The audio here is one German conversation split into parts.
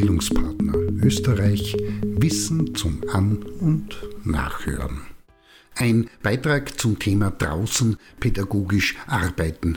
Bildungspartner Österreich Wissen zum An- und Nachhören. Ein Beitrag zum Thema draußen pädagogisch arbeiten.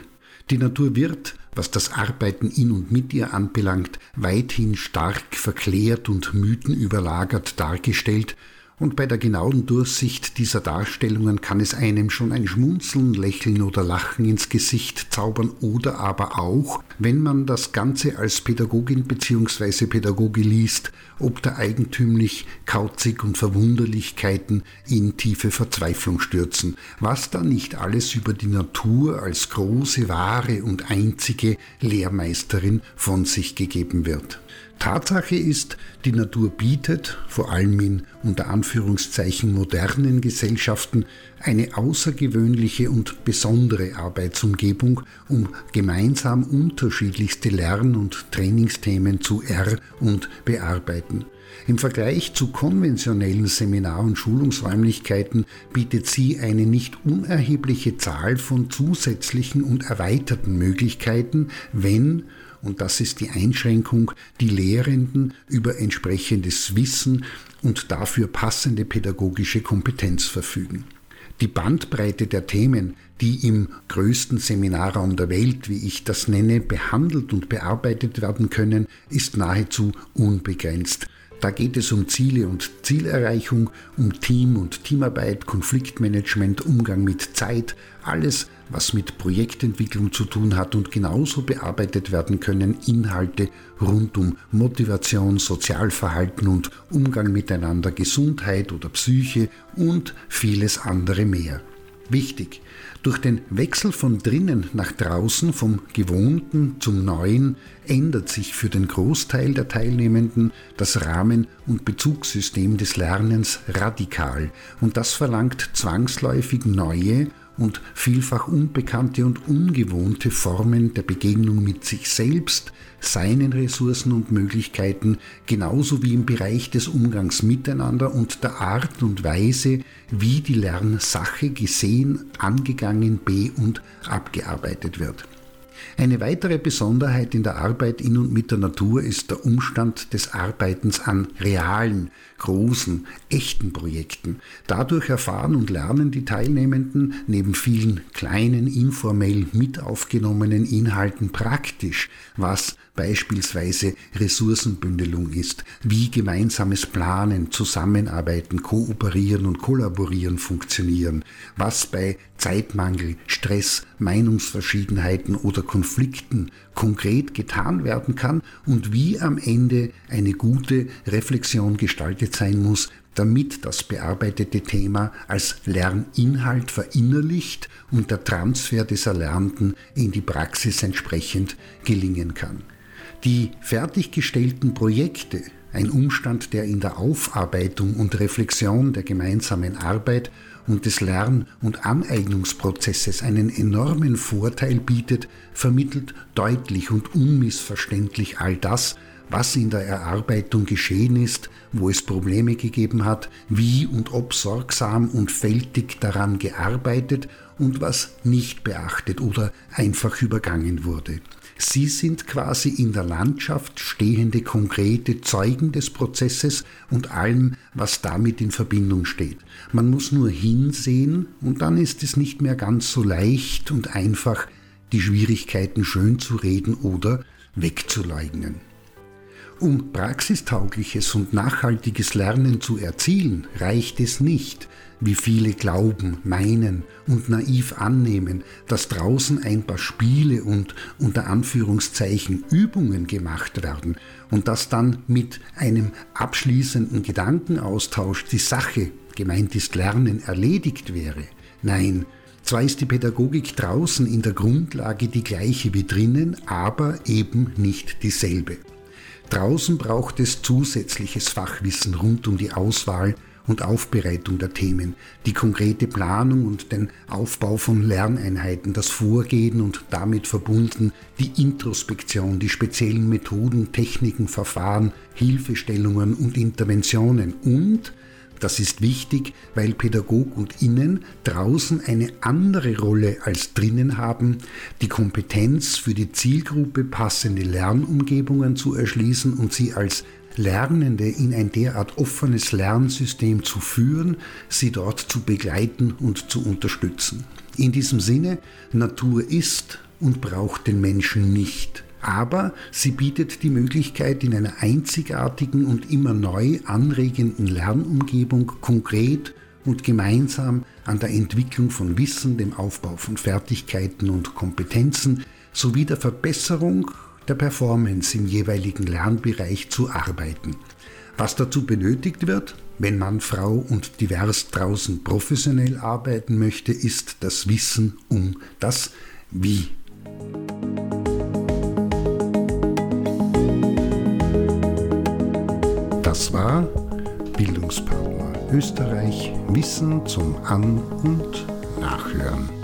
Die Natur wird, was das Arbeiten in und mit ihr anbelangt, weithin stark verklärt und mythenüberlagert dargestellt und bei der genauen Durchsicht dieser Darstellungen kann es einem schon ein Schmunzeln, Lächeln oder Lachen ins Gesicht zaubern oder aber auch, wenn man das Ganze als Pädagogin bzw. Pädagoge liest, ob da eigentümlich Kauzig und Verwunderlichkeiten in tiefe Verzweiflung stürzen, was da nicht alles über die Natur als große, wahre und einzige Lehrmeisterin von sich gegeben wird. Tatsache ist, die Natur bietet, vor allem in unter Anführungszeichen modernen Gesellschaften, eine außergewöhnliche und besondere Arbeitsumgebung, um gemeinsam unterschiedlichste Lern- und Trainingsthemen zu er- und bearbeiten. Im Vergleich zu konventionellen Seminar- und Schulungsräumlichkeiten bietet sie eine nicht unerhebliche Zahl von zusätzlichen und erweiterten Möglichkeiten, wenn und das ist die Einschränkung, die Lehrenden über entsprechendes Wissen und dafür passende pädagogische Kompetenz verfügen. Die Bandbreite der Themen, die im größten Seminarraum der Welt, wie ich das nenne, behandelt und bearbeitet werden können, ist nahezu unbegrenzt. Da geht es um Ziele und Zielerreichung, um Team und Teamarbeit, Konfliktmanagement, Umgang mit Zeit, alles, was mit Projektentwicklung zu tun hat und genauso bearbeitet werden können Inhalte rund um Motivation, Sozialverhalten und Umgang miteinander, Gesundheit oder Psyche und vieles andere mehr. Wichtig, durch den Wechsel von drinnen nach draußen, vom Gewohnten zum Neuen, ändert sich für den Großteil der Teilnehmenden das Rahmen- und Bezugssystem des Lernens radikal und das verlangt zwangsläufig neue und vielfach unbekannte und ungewohnte Formen der Begegnung mit sich selbst, seinen Ressourcen und Möglichkeiten, genauso wie im Bereich des Umgangs miteinander und der Art und Weise, wie die Lernsache gesehen, angegangen, be- und abgearbeitet wird. Eine weitere Besonderheit in der Arbeit in und mit der Natur ist der Umstand des Arbeitens an realen, großen, echten Projekten. Dadurch erfahren und lernen die Teilnehmenden neben vielen kleinen, informell mit aufgenommenen Inhalten praktisch, was beispielsweise Ressourcenbündelung ist, wie gemeinsames Planen, Zusammenarbeiten, Kooperieren und Kollaborieren funktionieren, was bei Zeitmangel, Stress, Meinungsverschiedenheiten oder Konflikten konkret getan werden kann und wie am Ende eine gute Reflexion gestaltet sein muss, damit das bearbeitete Thema als Lerninhalt verinnerlicht und der Transfer des Erlernten in die Praxis entsprechend gelingen kann. Die fertiggestellten Projekte, ein Umstand, der in der Aufarbeitung und Reflexion der gemeinsamen Arbeit und des Lern- und Aneignungsprozesses einen enormen Vorteil bietet, vermittelt deutlich und unmissverständlich all das, was in der Erarbeitung geschehen ist, wo es Probleme gegeben hat, wie und ob sorgsam und fältig daran gearbeitet und was nicht beachtet oder einfach übergangen wurde. Sie sind quasi in der Landschaft stehende konkrete Zeugen des Prozesses und allem, was damit in Verbindung steht. Man muss nur hinsehen und dann ist es nicht mehr ganz so leicht und einfach, die Schwierigkeiten schön zu reden oder wegzuleugnen. Um praxistaugliches und nachhaltiges Lernen zu erzielen, reicht es nicht, wie viele glauben, meinen und naiv annehmen, dass draußen ein paar Spiele und unter Anführungszeichen Übungen gemacht werden und dass dann mit einem abschließenden Gedankenaustausch die Sache, gemeint ist Lernen, erledigt wäre. Nein, zwar ist die Pädagogik draußen in der Grundlage die gleiche wie drinnen, aber eben nicht dieselbe. Draußen braucht es zusätzliches Fachwissen rund um die Auswahl und Aufbereitung der Themen, die konkrete Planung und den Aufbau von Lerneinheiten, das Vorgehen und damit verbunden die Introspektion, die speziellen Methoden, Techniken, Verfahren, Hilfestellungen und Interventionen. Und Das ist wichtig, weil Pädagog und Innen draußen eine andere Rolle als drinnen haben, die Kompetenz für die Zielgruppe passende Lernumgebungen zu erschließen und sie als Lernende in ein derart offenes Lernsystem zu führen, sie dort zu begleiten und zu unterstützen. In diesem Sinne, Natur ist und braucht den Menschen nicht aber sie bietet die Möglichkeit, in einer einzigartigen und immer neu anregenden Lernumgebung konkret und gemeinsam an der Entwicklung von Wissen, dem Aufbau von Fertigkeiten und Kompetenzen sowie der Verbesserung der Performance im jeweiligen Lernbereich zu arbeiten. Was dazu benötigt wird, wenn man, Frau und divers draußen professionell arbeiten möchte, ist das Wissen um das Wie. Das war Bildungspartner Österreich Wissen zum An- und Nachhören.